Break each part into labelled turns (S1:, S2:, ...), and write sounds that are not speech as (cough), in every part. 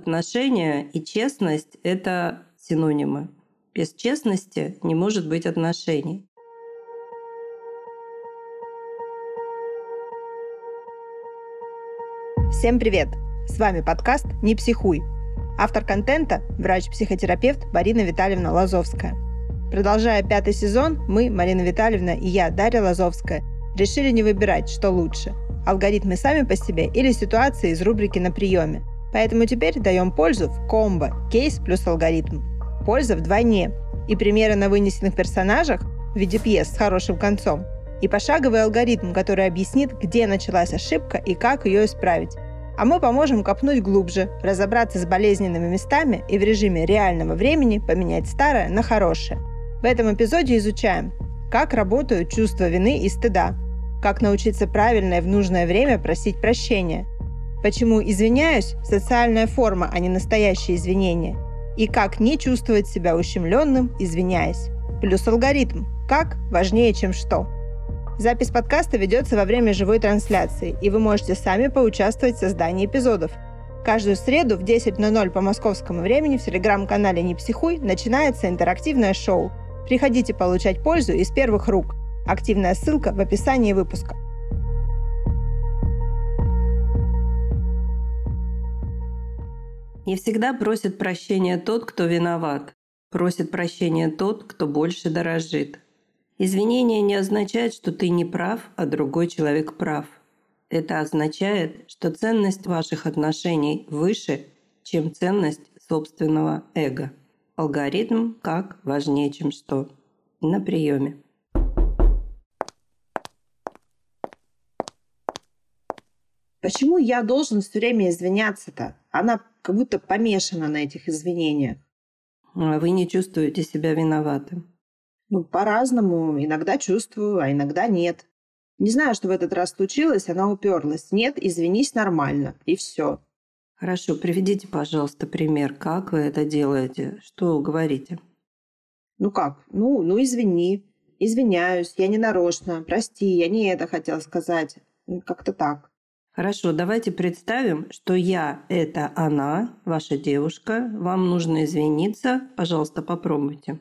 S1: Отношения и честность – это синонимы. Без честности не может быть отношений.
S2: Всем привет! С вами подкаст «Не психуй». Автор контента – врач-психотерапевт Марина Витальевна Лазовская. Продолжая пятый сезон, мы, Марина Витальевна и я, Дарья Лазовская, решили не выбирать, что лучше – алгоритмы сами по себе или ситуации из рубрики «На приеме», Поэтому теперь даем пользу в комбо, кейс плюс алгоритм. Польза вдвойне. И примеры на вынесенных персонажах в виде пьес с хорошим концом. И пошаговый алгоритм, который объяснит, где началась ошибка и как ее исправить. А мы поможем копнуть глубже, разобраться с болезненными местами и в режиме реального времени поменять старое на хорошее. В этом эпизоде изучаем, как работают чувства вины и стыда, как научиться правильно и в нужное время просить прощения – Почему «извиняюсь» – социальная форма, а не настоящее извинение. И как не чувствовать себя ущемленным, извиняясь. Плюс алгоритм «как» важнее, чем «что». Запись подкаста ведется во время живой трансляции, и вы можете сами поучаствовать в создании эпизодов. Каждую среду в 10.00 по московскому времени в телеграм-канале «Не психуй» начинается интерактивное шоу. Приходите получать пользу из первых рук. Активная ссылка в описании выпуска.
S1: Не всегда просит прощения тот, кто виноват. Просит прощения тот, кто больше дорожит. Извинение не означает, что ты не прав, а другой человек прав. Это означает, что ценность ваших отношений выше, чем ценность собственного эго. Алгоритм как важнее, чем что. На приеме.
S2: Почему я должен все время извиняться-то? Она как будто помешана на этих извинениях.
S1: А вы не чувствуете себя виноватым?
S2: Ну, по-разному. Иногда чувствую, а иногда нет. Не знаю, что в этот раз случилось, она уперлась. Нет, извинись нормально. И все.
S1: Хорошо, приведите, пожалуйста, пример, как вы это делаете, что говорите.
S2: Ну как? Ну, ну извини. Извиняюсь, я не нарочно. Прости, я не это хотел сказать. Как-то так.
S1: Хорошо, давайте представим, что я – это она, ваша девушка. Вам нужно извиниться. Пожалуйста, попробуйте.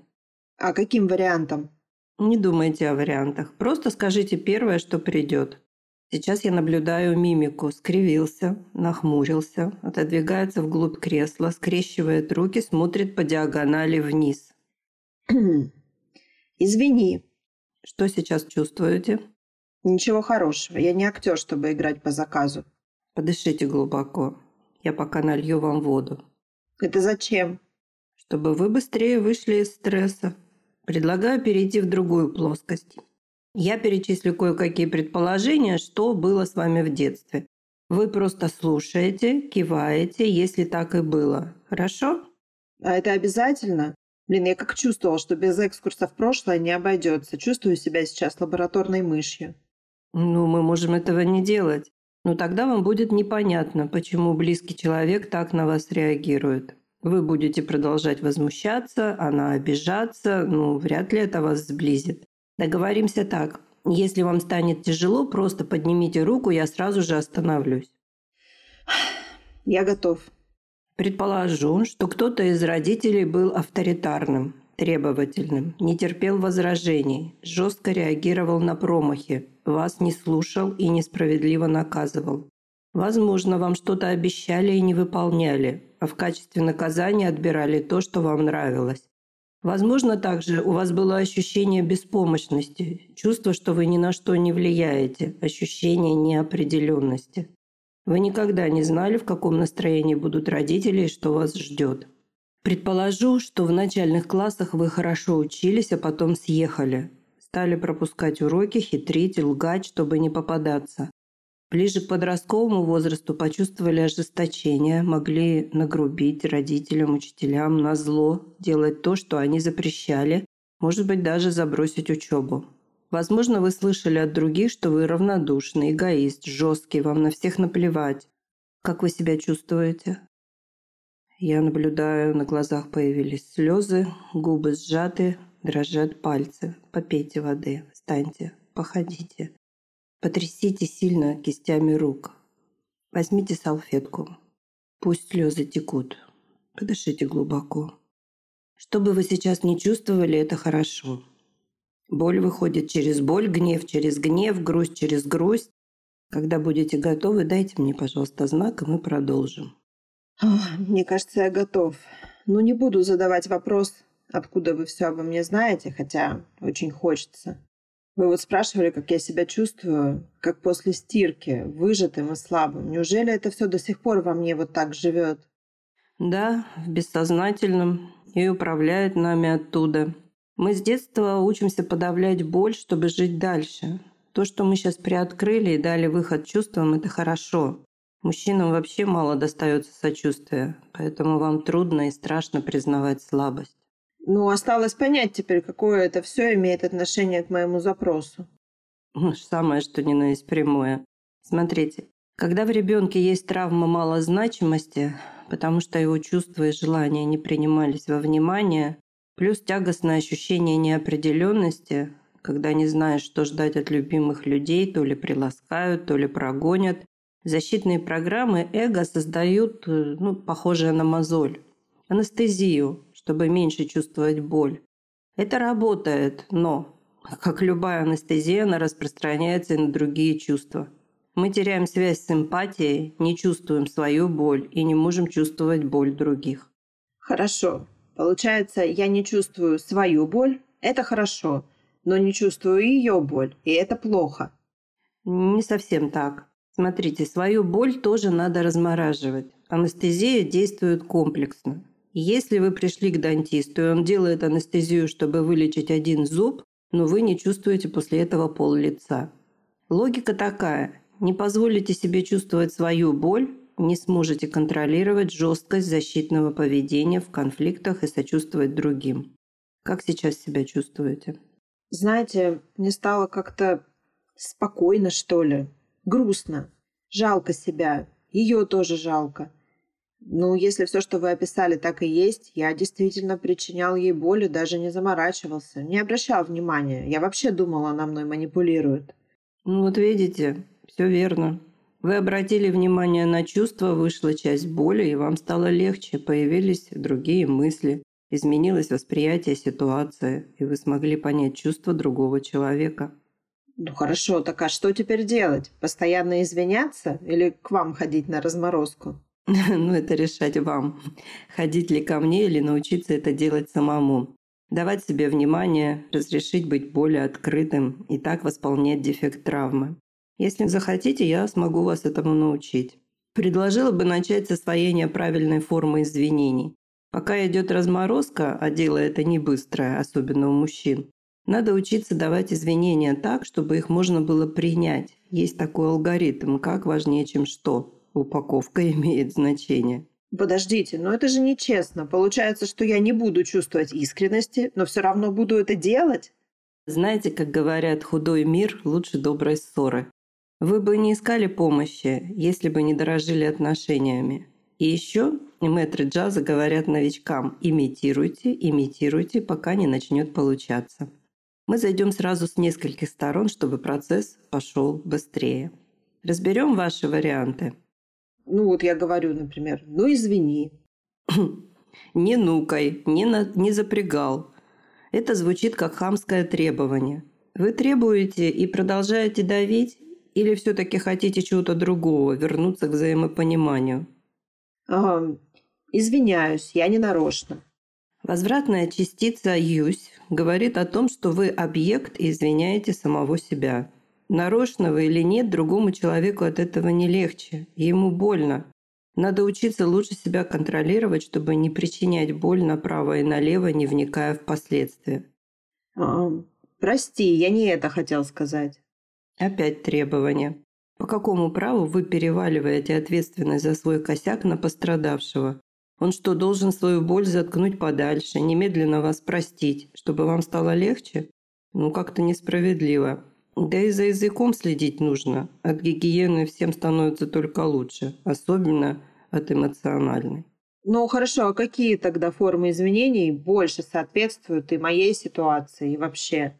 S2: А каким вариантом?
S1: Не думайте о вариантах. Просто скажите первое, что придет. Сейчас я наблюдаю мимику. Скривился, нахмурился, отодвигается вглубь кресла, скрещивает руки, смотрит по диагонали вниз. (clears throat)
S2: Извини.
S1: Что сейчас чувствуете?
S2: Ничего хорошего. Я не актер, чтобы играть по заказу.
S1: Подышите глубоко. Я пока налью вам воду.
S2: Это зачем?
S1: Чтобы вы быстрее вышли из стресса. Предлагаю перейти в другую плоскость. Я перечислю кое-какие предположения, что было с вами в детстве. Вы просто слушаете, киваете, если так и было. Хорошо?
S2: А это обязательно? Блин, я как чувствовала, что без экскурса в прошлое не обойдется. Чувствую себя сейчас лабораторной мышью.
S1: Ну, мы можем этого не делать. Но тогда вам будет непонятно, почему близкий человек так на вас реагирует. Вы будете продолжать возмущаться, она обижаться, ну, вряд ли это вас сблизит. Договоримся так. Если вам станет тяжело, просто поднимите руку, я сразу же остановлюсь.
S2: Я готов.
S1: Предположу, что кто-то из родителей был авторитарным, требовательным, не терпел возражений, жестко реагировал на промахи, вас не слушал и несправедливо наказывал. Возможно, вам что-то обещали и не выполняли, а в качестве наказания отбирали то, что вам нравилось. Возможно, также у вас было ощущение беспомощности, чувство, что вы ни на что не влияете, ощущение неопределенности. Вы никогда не знали, в каком настроении будут родители и что вас ждет. Предположу, что в начальных классах вы хорошо учились, а потом съехали. Стали пропускать уроки, хитрить, лгать, чтобы не попадаться. Ближе к подростковому возрасту почувствовали ожесточение, могли нагрубить родителям, учителям, на зло, делать то, что они запрещали, может быть, даже забросить учебу. Возможно, вы слышали от других, что вы равнодушный, эгоист, жесткий, вам на всех наплевать. Как вы себя чувствуете? Я наблюдаю, на глазах появились слезы, губы сжаты, дрожат пальцы. Попейте воды, встаньте, походите. Потрясите сильно кистями рук. Возьмите салфетку. Пусть слезы текут. Подышите глубоко. Что бы вы сейчас не чувствовали, это хорошо. Боль выходит через боль, гнев через гнев, грусть через грусть. Когда будете готовы, дайте мне, пожалуйста, знак, и мы продолжим.
S2: Мне кажется, я готов. Ну, не буду задавать вопрос, откуда вы все обо мне знаете, хотя очень хочется. Вы вот спрашивали, как я себя чувствую, как после стирки, выжатым и слабым. Неужели это все до сих пор во мне вот так живет?
S1: Да, в бессознательном и управляет нами оттуда. Мы с детства учимся подавлять боль, чтобы жить дальше. То, что мы сейчас приоткрыли и дали выход чувствам, это хорошо. Мужчинам вообще мало достается сочувствия, поэтому вам трудно и страшно признавать слабость.
S2: Ну, осталось понять теперь, какое это все имеет отношение к моему запросу.
S1: Ну, самое, что ни на есть прямое. Смотрите, когда в ребенке есть травма малозначимости, потому что его чувства и желания не принимались во внимание, плюс тягостное ощущение неопределенности, когда не знаешь, что ждать от любимых людей, то ли приласкают, то ли прогонят, защитные программы эго создают, э, ну, похожее на мозоль, анестезию, чтобы меньше чувствовать боль. Это работает, но, как любая анестезия, она распространяется и на другие чувства. Мы теряем связь с эмпатией, не чувствуем свою боль и не можем чувствовать боль других.
S2: Хорошо. Получается, я не чувствую свою боль, это хорошо, но не чувствую ее боль, и это плохо.
S1: Не совсем так. Смотрите, свою боль тоже надо размораживать. Анестезия действует комплексно. Если вы пришли к дантисту, и он делает анестезию, чтобы вылечить один зуб, но вы не чувствуете после этого пол лица. Логика такая. Не позволите себе чувствовать свою боль, не сможете контролировать жесткость защитного поведения в конфликтах и сочувствовать другим. Как сейчас себя чувствуете?
S2: Знаете, мне стало как-то спокойно, что ли. Грустно. Жалко себя. Ее тоже жалко. Ну, если все, что вы описали, так и есть, я действительно причинял ей боль и даже не заморачивался, не обращал внимания. Я вообще думала, она мной манипулирует.
S1: Ну вот видите, все верно. Вы обратили внимание на чувства, вышла часть боли, и вам стало легче, появились другие мысли, изменилось восприятие ситуации, и вы смогли понять чувства другого человека.
S2: Ну хорошо, так а что теперь делать? Постоянно извиняться или к вам ходить на разморозку? (laughs)
S1: Ну, это решать вам. Ходить ли ко мне или научиться это делать самому. Давать себе внимание, разрешить быть более открытым и так восполнять дефект травмы. Если захотите, я смогу вас этому научить. Предложила бы начать с освоения правильной формы извинений. Пока идет разморозка, а дело это не быстрое, особенно у мужчин, надо учиться давать извинения так, чтобы их можно было принять. Есть такой алгоритм, как важнее, чем что упаковка (laughs) имеет значение.
S2: Подождите, но это же нечестно. Получается, что я не буду чувствовать искренности, но все равно буду это делать?
S1: Знаете, как говорят, худой мир лучше доброй ссоры. Вы бы не искали помощи, если бы не дорожили отношениями. И еще мэтры джаза говорят новичкам «имитируйте, имитируйте, пока не начнет получаться». Мы зайдем сразу с нескольких сторон, чтобы процесс пошел быстрее. Разберем ваши варианты.
S2: Ну вот я говорю, например, ну извини. (clears throat)
S1: Не нукай, не, на, не запрягал. Это звучит как хамское требование. Вы требуете и продолжаете давить, или все-таки хотите чего-то другого, вернуться к взаимопониманию?
S2: Ага. Извиняюсь, я не нарочно.
S1: Возвратная частица «юсь» говорит о том, что вы объект и извиняете самого себя. Нарочно вы или нет, другому человеку от этого не легче. Ему больно. Надо учиться лучше себя контролировать, чтобы не причинять боль направо и налево, не вникая в последствия.
S2: А, прости, я не это хотел сказать.
S1: Опять требования. По какому праву вы переваливаете ответственность за свой косяк на пострадавшего? Он что, должен свою боль заткнуть подальше, немедленно вас простить, чтобы вам стало легче? Ну, как-то несправедливо. Да и за языком следить нужно. От гигиены всем становится только лучше, особенно от эмоциональной.
S2: Ну хорошо, а какие тогда формы изменений больше соответствуют и моей ситуации, и вообще?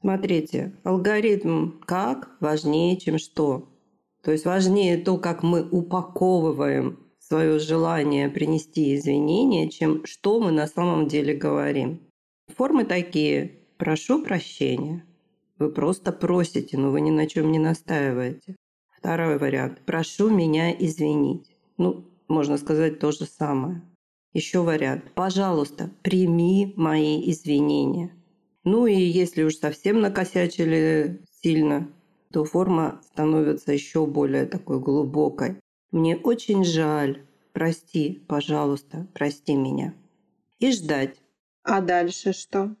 S1: Смотрите, алгоритм «как» важнее, чем «что». То есть важнее то, как мы упаковываем свое желание принести извинения, чем что мы на самом деле говорим. Формы такие. Прошу прощения. Вы просто просите, но вы ни на чем не настаиваете. Второй вариант. Прошу меня извинить. Ну, можно сказать то же самое. Еще вариант. Пожалуйста, прими мои извинения. Ну и если уж совсем накосячили сильно, то форма становится еще более такой глубокой. Мне очень жаль. Прости, пожалуйста, прости меня. И ждать.
S2: А дальше что?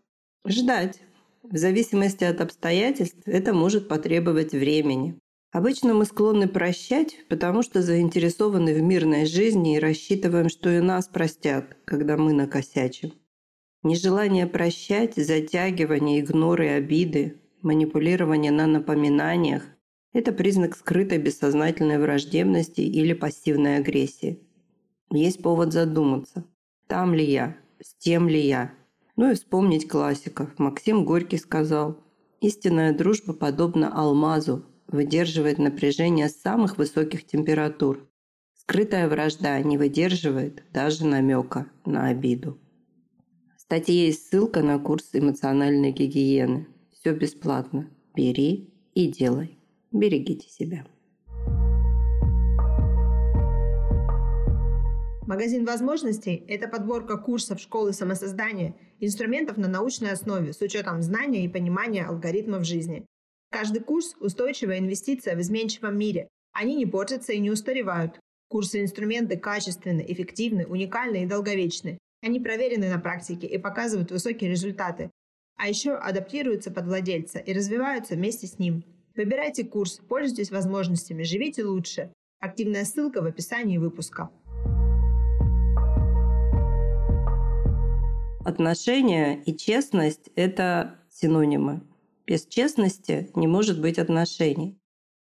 S1: Ждать. В зависимости от обстоятельств это может потребовать времени. Обычно мы склонны прощать, потому что заинтересованы в мирной жизни и рассчитываем, что и нас простят, когда мы накосячим. Нежелание прощать, затягивание, игноры обиды, манипулирование на напоминаниях – это признак скрытой бессознательной враждебности или пассивной агрессии. Есть повод задуматься, там ли я, с тем ли я. Ну и вспомнить классиков. Максим Горький сказал, «Истинная дружба подобна алмазу, выдерживает напряжение самых высоких температур. Скрытая вражда не выдерживает даже намека на обиду. В статье есть ссылка на курс эмоциональной гигиены. Все бесплатно. Бери и делай. Берегите себя.
S2: Магазин возможностей – это подборка курсов школы самосоздания, инструментов на научной основе с учетом знания и понимания алгоритмов жизни. Каждый курс – устойчивая инвестиция в изменчивом мире. Они не портятся и не устаревают. Курсы и инструменты качественны, эффективны, уникальны и долговечны. Они проверены на практике и показывают высокие результаты. А еще адаптируются под владельца и развиваются вместе с ним. Выбирайте курс, пользуйтесь возможностями, живите лучше. Активная ссылка в описании выпуска.
S1: Отношения и честность – это синонимы. Без честности не может быть отношений.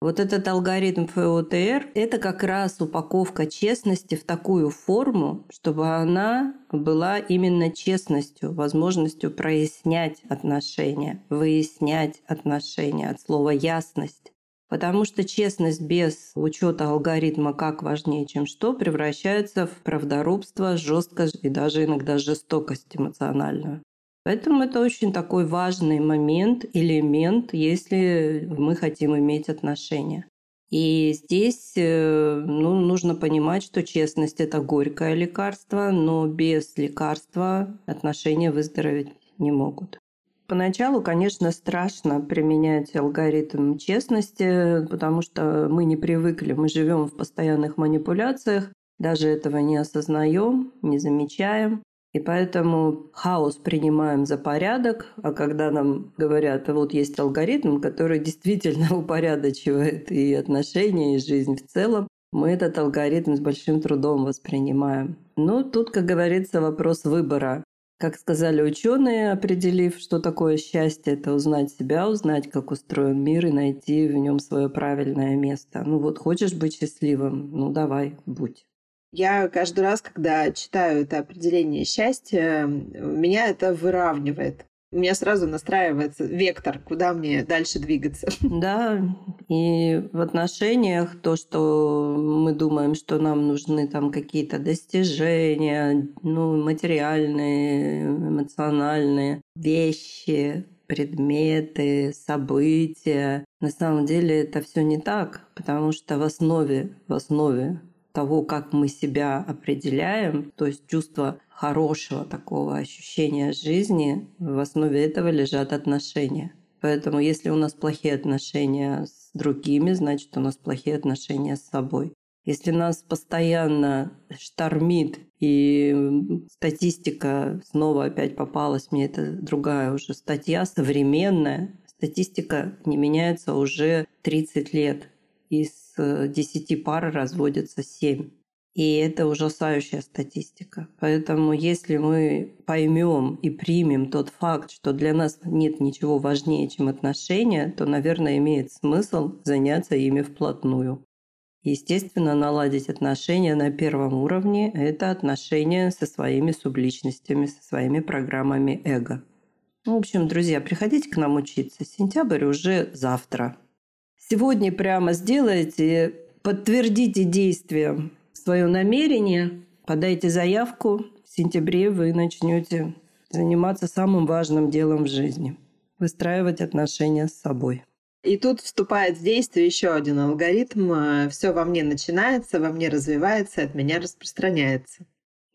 S1: Вот этот алгоритм ФОТР – это как раз упаковка честности в такую форму, чтобы она была именно честностью, возможностью прояснять отношения, выяснять отношения от слова «ясность». Потому что честность без учета алгоритма как важнее, чем что, превращается в правдорубство, жесткость и даже иногда жестокость эмоциональную. Поэтому это очень такой важный момент, элемент, если мы хотим иметь отношения. И здесь э, ну, нужно понимать, что честность – это горькое лекарство, но без лекарства отношения выздороветь не могут. Поначалу, конечно, страшно применять алгоритм честности, потому что мы не привыкли, мы живем в постоянных манипуляциях, даже этого не осознаем, не замечаем. И поэтому хаос принимаем за порядок, а когда нам говорят, вот есть алгоритм, который действительно (laughs) упорядочивает и отношения, и жизнь в целом, мы этот алгоритм с большим трудом воспринимаем. Но тут, как говорится, вопрос выбора. Как сказали ученые, определив, что такое счастье, это узнать себя, узнать, как устроен мир и найти в нем свое правильное место. Ну вот, хочешь быть счастливым, ну давай, будь.
S2: Я каждый раз, когда читаю это определение счастья, меня это выравнивает. У меня сразу настраивается вектор, куда мне дальше двигаться. (laughs)
S1: Да, и в отношениях то, что мы думаем, что нам нужны там какие-то достижения, ну, материальные, эмоциональные вещи, предметы, события. На самом деле это все не так, потому что в основе, в основе того, как мы себя определяем, то есть чувство хорошего такого ощущения жизни, в основе этого лежат отношения. Поэтому если у нас плохие отношения с другими, значит у нас плохие отношения с собой. Если нас постоянно штормит и статистика снова опять попалась, мне это другая уже статья, современная, статистика не меняется уже 30 лет из 10 э, пар разводятся 7. И это ужасающая статистика. Поэтому если мы поймем и примем тот факт, что для нас нет ничего важнее, чем отношения, то, наверное, имеет смысл заняться ими вплотную. Естественно, наладить отношения на первом уровне – это отношения со своими субличностями, со своими программами эго. В общем, друзья, приходите к нам учиться. Сентябрь уже завтра. Сегодня прямо сделайте, подтвердите действием свое намерение, подайте заявку. В сентябре вы начнете заниматься самым важным делом в жизни – выстраивать отношения с собой.
S2: И тут вступает в действие еще один алгоритм. Все во мне начинается, во мне развивается, от меня распространяется.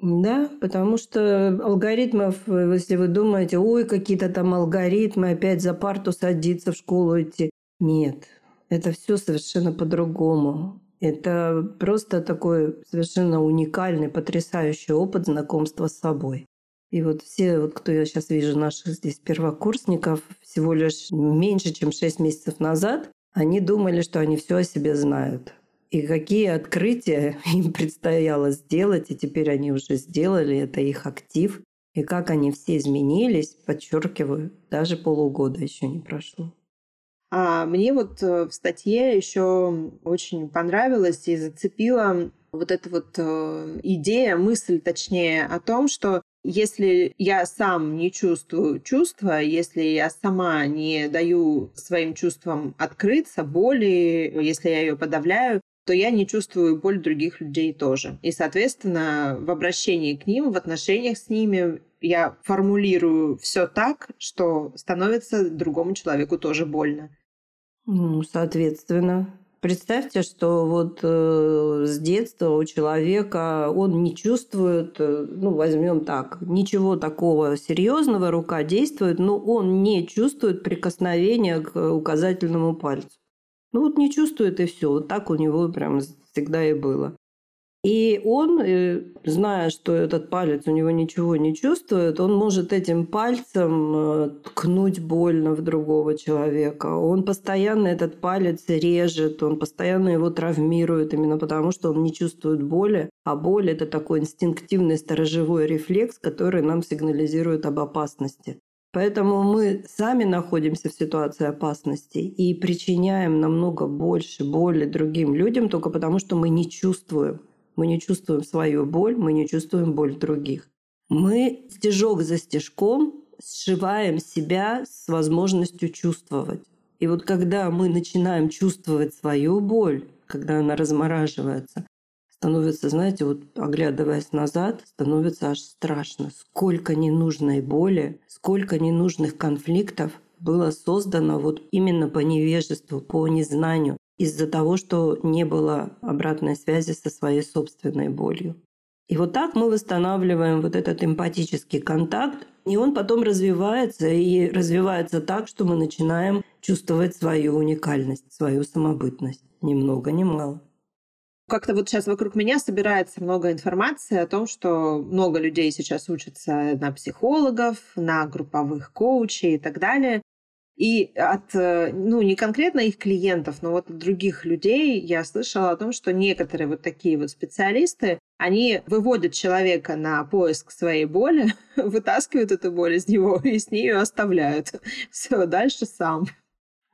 S1: Да, потому что алгоритмов, если вы думаете, ой, какие-то там алгоритмы, опять за парту садиться, в школу идти. Нет, это все совершенно по-другому. Это просто такой совершенно уникальный, потрясающий опыт знакомства с собой. И вот все, вот кто я сейчас вижу, наших здесь первокурсников, всего лишь меньше, чем 6 месяцев назад, они думали, что они все о себе знают. И какие открытия (laughs) им предстояло сделать, и теперь они уже сделали, это их актив. И как они все изменились, подчеркиваю, даже полугода еще не прошло.
S2: А мне вот э, в статье еще очень понравилось и зацепила вот эта вот э, идея, мысль точнее о том, что если я сам не чувствую чувства, если я сама не даю своим чувствам открыться, боли, если я ее подавляю, то я не чувствую боль других людей тоже. И, соответственно, в обращении к ним, в отношениях с ними я формулирую все так, что становится другому человеку тоже больно.
S1: Ну, соответственно. Представьте, что вот э, с детства у человека он не чувствует, э, ну возьмем так, ничего такого серьезного, рука действует, но он не чувствует прикосновения к указательному пальцу. Ну вот не чувствует и все. Вот так у него прям всегда и было. И он, э, зная, что этот палец у него ничего не чувствует, он может этим пальцем э, ткнуть больно в другого человека. Он постоянно этот палец режет, он постоянно его травмирует именно потому, что он не чувствует боли. А боль – это такой инстинктивный сторожевой рефлекс, который нам сигнализирует об опасности. Поэтому мы сами находимся в ситуации опасности и причиняем намного больше боли другим людям только потому, что мы не чувствуем. Мы не чувствуем свою боль, мы не чувствуем боль других. Мы стежок за стежком сшиваем себя с возможностью чувствовать. И вот когда мы начинаем чувствовать свою боль, когда она размораживается, становится, знаете, вот оглядываясь назад, становится аж страшно. Сколько ненужной боли, сколько ненужных конфликтов было создано вот именно по невежеству, по незнанию, из-за того, что не было обратной связи со своей собственной болью. И вот так мы восстанавливаем вот этот эмпатический контакт, и он потом развивается, и развивается так, что мы начинаем чувствовать свою уникальность, свою самобытность. Ни много, ни мало.
S2: Как-то вот сейчас вокруг меня собирается много информации о том, что много людей сейчас учатся на психологов, на групповых коучей и так далее. И от, э, ну, не конкретно их клиентов, но вот от других людей я слышала о том, что некоторые вот такие вот специалисты, они выводят человека на поиск своей боли, (laughs) вытаскивают эту боль из него и с нее оставляют. (laughs) Все, дальше сам.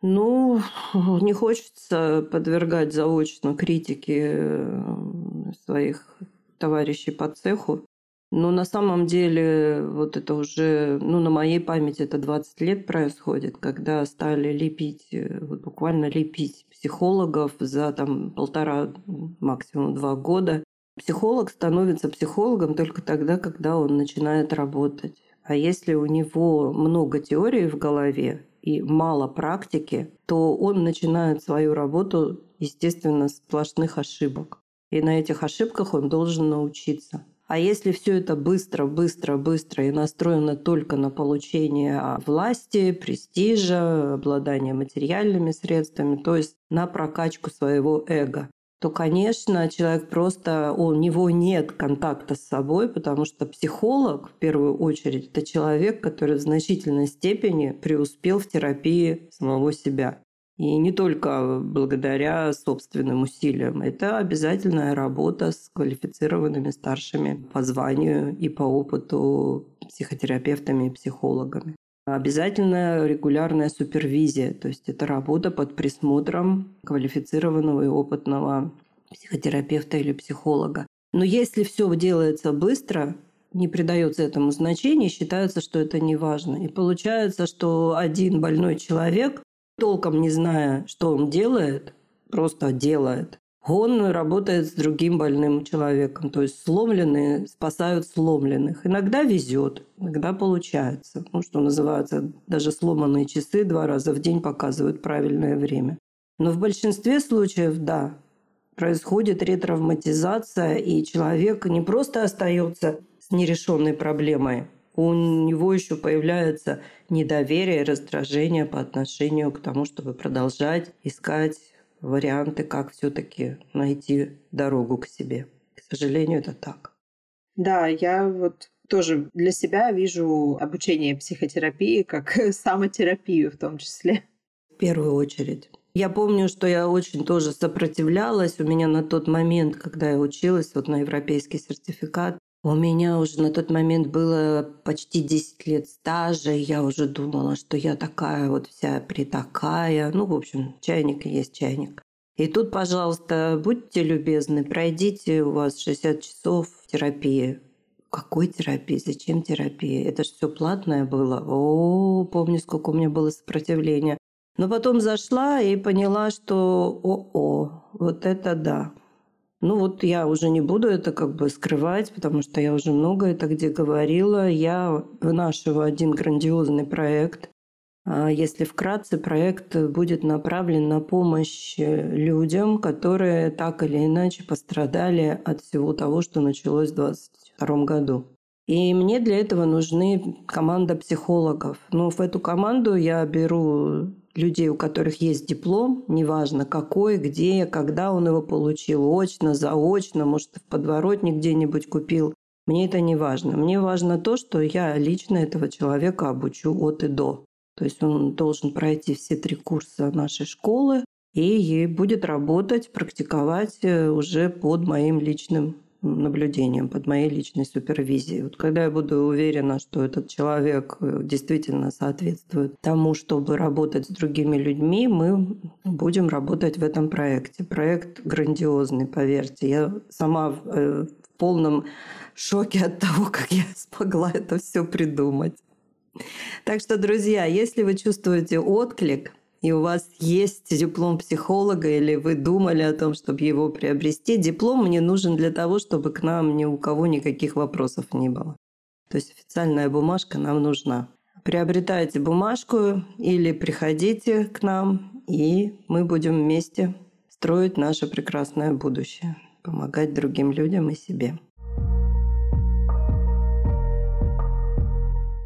S1: Ну, (laughs) не хочется подвергать заочно критике э, своих товарищей по цеху. Но на самом деле вот это уже, ну, на моей памяти это 20 лет происходит, когда стали лепить, э, вот буквально лепить психологов за там полтора, максимум два года. Психолог становится психологом только тогда, когда он начинает работать. А если у него много теории в голове, и мало практики, то он начинает свою работу, естественно, с сплошных ошибок. И на этих ошибках он должен научиться. А если все это быстро, быстро, быстро и настроено только на получение власти, престижа, обладание материальными средствами, то есть на прокачку своего эго, то, конечно, человек просто, у него нет контакта с собой, потому что психолог, в первую очередь, это человек, который в значительной степени преуспел в терапии самого себя. И не только благодаря собственным усилиям. Это обязательная работа с квалифицированными старшими по званию и по опыту психотерапевтами и психологами. Обязательная регулярная супервизия, то есть это работа под присмотром квалифицированного и опытного психотерапевта или психолога. Но если все делается быстро, не придается этому значения, считается, что это не важно. И получается, что один больной человек, толком не зная, что он делает, просто делает, он работает с другим больным человеком. То есть сломленные спасают сломленных. Иногда везет, иногда получается. Ну, что называется, даже сломанные часы два раза в день показывают правильное время. Но в большинстве случаев, да, происходит ретравматизация, и человек не просто остается с нерешенной проблемой, у него еще появляется недоверие, раздражение по отношению к тому, чтобы продолжать искать варианты, как все-таки найти дорогу к себе. К сожалению, это так.
S2: Да, я вот тоже для себя вижу обучение психотерапии как (laughs) самотерапию в том числе.
S1: В первую очередь. Я помню, что я очень тоже сопротивлялась. У меня на тот момент, когда я училась вот на европейский сертификат, у меня уже на тот момент было почти 10 лет стажа, и я уже думала, что я такая вот вся притакая. Ну, в общем, чайник и есть чайник. И тут, пожалуйста, будьте любезны, пройдите у вас 60 часов терапии. Какой терапии? Зачем терапия? Это же все платное было. О, помню, сколько у меня было сопротивления. Но потом зашла и поняла, что о-о, вот это да. Ну вот я уже не буду это как бы скрывать, потому что я уже много это где говорила. Я вынашиваю один грандиозный проект. А если вкратце, проект будет направлен на помощь людям, которые так или иначе пострадали от всего того, что началось в 2022 году. И мне для этого нужны команда психологов. Но в эту команду я беру людей, у которых есть диплом, неважно какой, где, когда он его получил, очно, заочно, может, в подворотне где-нибудь купил. Мне это не важно. Мне важно то, что я лично этого человека обучу от и до. То есть он должен пройти все три курса нашей школы и будет работать, практиковать э, уже под моим личным наблюдением, под моей личной супервизией. Вот когда я буду уверена, что этот человек э, действительно соответствует тому, чтобы работать с другими людьми, мы будем работать в этом проекте. Проект грандиозный, поверьте. Я сама э, в полном шоке от того, как я (laughs) смогла это все придумать. Так что, друзья, если вы чувствуете отклик, и у вас есть диплом психолога, или вы думали о том, чтобы его приобрести, диплом мне нужен для того, чтобы к нам ни у кого никаких вопросов не было. То есть официальная бумажка нам нужна. Приобретайте бумажку или приходите к нам, и мы будем вместе строить наше прекрасное будущее, помогать другим людям и себе.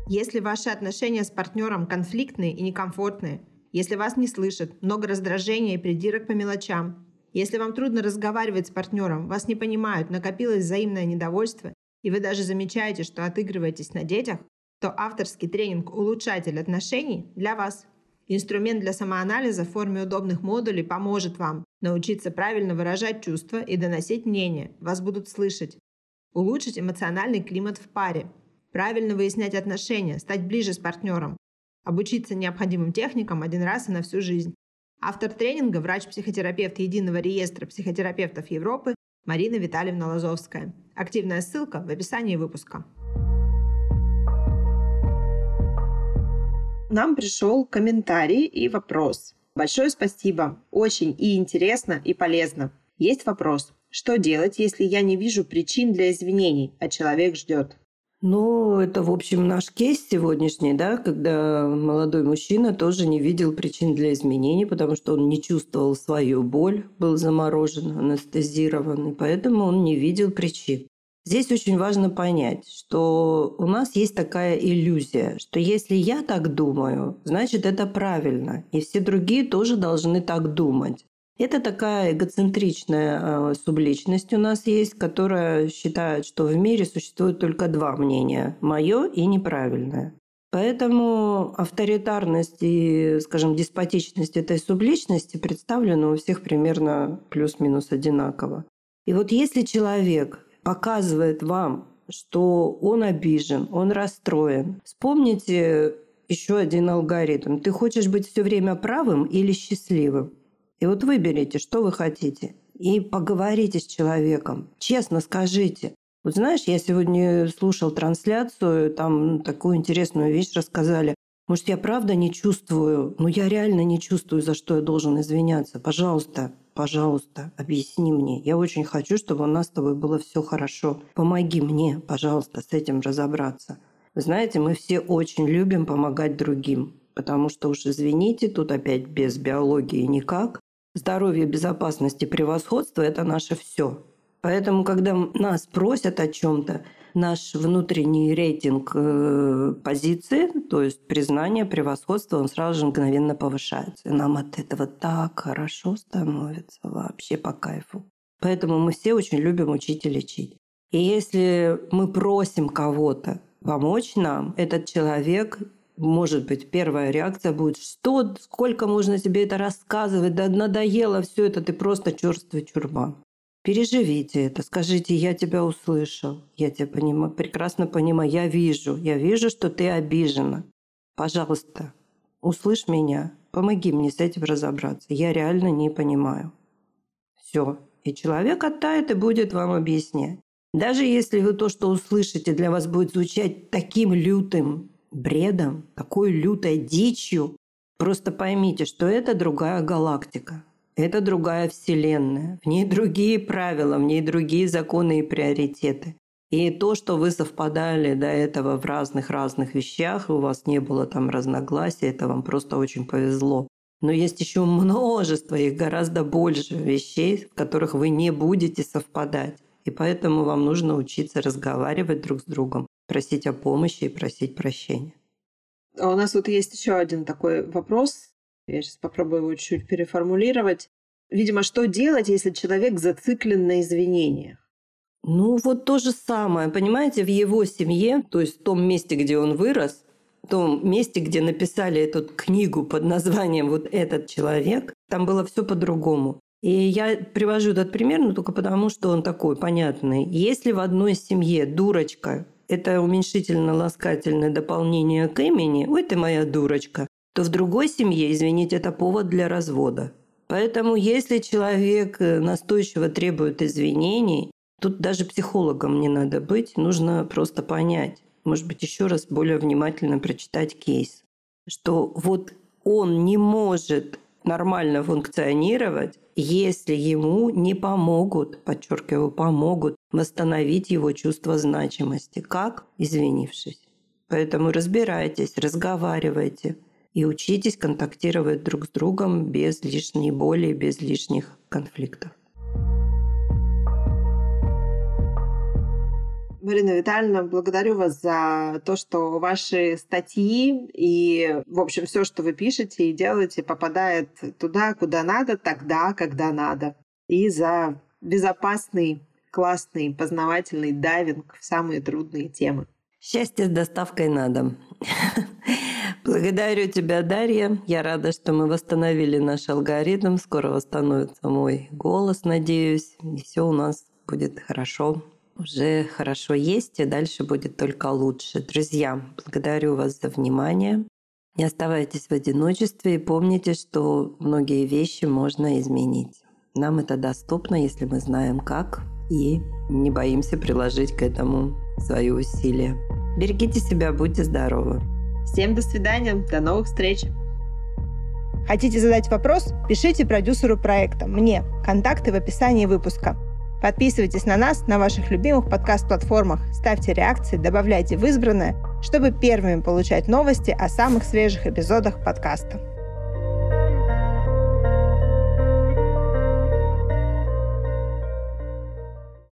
S2: Если ваши отношения с партнером конфликтные и некомфортные, если вас не слышат, много раздражения и придирок по мелочам, если вам трудно разговаривать с партнером, вас не понимают, накопилось взаимное недовольство, и вы даже замечаете, что отыгрываетесь на детях, то авторский тренинг «Улучшатель отношений» для вас. Инструмент для самоанализа в форме удобных модулей поможет вам научиться правильно выражать чувства и доносить мнение, вас будут слышать. Улучшить эмоциональный климат в паре. Правильно выяснять отношения, стать ближе с партнером, обучиться необходимым техникам один раз и на всю жизнь. Автор тренинга – врач-психотерапевт Единого реестра психотерапевтов Европы Марина Витальевна Лазовская. Активная ссылка в описании выпуска. Нам пришел комментарий и вопрос. Большое спасибо. Очень и интересно, и полезно. Есть вопрос. Что делать, если я не вижу причин для извинений, а человек ждет?
S1: Ну, это, в общем, наш кейс сегодняшний, да, когда молодой мужчина тоже не видел причин для изменений, потому что он не чувствовал свою боль, был заморожен, анестезирован, и поэтому он не видел причин. Здесь очень важно понять, что у нас есть такая иллюзия, что если я так думаю, значит это правильно, и все другие тоже должны так думать. Это такая эгоцентричная э, субличность у нас есть, которая считает, что в мире существует только два мнения – мое и неправильное. Поэтому авторитарность и, скажем, деспотичность этой субличности представлены у всех примерно плюс-минус одинаково. И вот если человек показывает вам, что он обижен, он расстроен, вспомните еще один алгоритм. Ты хочешь быть все время правым или счастливым? И вот выберите, что вы хотите. И поговорите с человеком. Честно скажите. Вот знаешь, я сегодня слушал трансляцию, там такую интересную вещь рассказали. Может, я правда не чувствую, но я реально не чувствую, за что я должен извиняться. Пожалуйста, пожалуйста, объясни мне. Я очень хочу, чтобы у нас с тобой было все хорошо. Помоги мне, пожалуйста, с этим разобраться. Вы знаете, мы все очень любим помогать другим, потому что уж извините, тут опять без биологии никак. Здоровье, безопасность и превосходство – это наше все. Поэтому, когда нас просят о чем-то, наш внутренний рейтинг э, позиции, то есть признание, превосходство, он сразу же мгновенно повышается. И нам от этого так хорошо становится вообще по кайфу. Поэтому мы все очень любим учить и лечить. И если мы просим кого-то помочь нам, этот человек может быть, первая реакция будет, что, сколько можно тебе это рассказывать, да надоело все это, ты просто черствый чурбан. Переживите это, скажите, я тебя услышал, я тебя понимаю, прекрасно понимаю, я вижу, я вижу, что ты обижена. Пожалуйста, услышь меня, помоги мне с этим разобраться, я реально не понимаю. Все. И человек оттает и будет вам объяснять. Даже если вы то, что услышите, для вас будет звучать таким лютым бредом, такой лютой дичью, просто поймите, что это другая галактика. Это другая вселенная, в ней другие правила, в ней другие законы и приоритеты. И то, что вы совпадали до этого в разных-разных вещах, у вас не было там разногласий, это вам просто очень повезло. Но есть еще множество, их гораздо больше вещей, в которых вы не будете совпадать. И поэтому вам нужно учиться разговаривать друг с другом, просить о помощи и просить прощения.
S2: А у нас вот есть еще один такой вопрос. Я сейчас попробую его чуть переформулировать. Видимо, что делать, если человек зациклен на извинениях?
S1: Ну, вот то же самое. Понимаете, в его семье, то есть в том месте, где он вырос, в том месте, где написали эту книгу под названием «Вот этот человек», там было все по-другому. И я привожу этот пример, но только потому, что он такой понятный. Если в одной семье дурочка – это уменьшительно-ласкательное дополнение к имени, ой, ты моя дурочка, то в другой семье, извините, это повод для развода. Поэтому если человек э, настойчиво требует извинений, тут даже психологом не надо быть, нужно просто понять, может быть, еще раз более внимательно прочитать кейс, что вот он не может нормально функционировать, если ему не помогут, подчеркиваю, помогут восстановить его чувство значимости. Как? Извинившись. Поэтому разбирайтесь, разговаривайте – и учитесь контактировать друг с другом без лишней боли, без лишних конфликтов.
S2: Марина Витальевна, благодарю вас за то, что ваши статьи и, в общем, все, что вы пишете и делаете, попадает туда, куда надо, тогда, когда надо. И за безопасный, классный, познавательный дайвинг в самые трудные темы.
S1: Счастье с доставкой на дом. (laughs) Благодарю тебя, Дарья. Я рада, что мы восстановили наш алгоритм. Скоро восстановится мой голос, надеюсь. И все у нас будет хорошо. Уже хорошо есть, и дальше будет только лучше. Друзья, благодарю вас за внимание. Не оставайтесь в одиночестве и помните, что многие вещи можно изменить. Нам это доступно, если мы знаем как, и не боимся приложить к этому свои усилия. Берегите себя, будьте здоровы!
S2: Всем до свидания, до новых встреч. Хотите задать вопрос? Пишите продюсеру проекта, мне. Контакты в описании выпуска. Подписывайтесь на нас на ваших любимых подкаст-платформах, ставьте реакции, добавляйте в избранное, чтобы первыми получать новости о самых свежих эпизодах подкаста.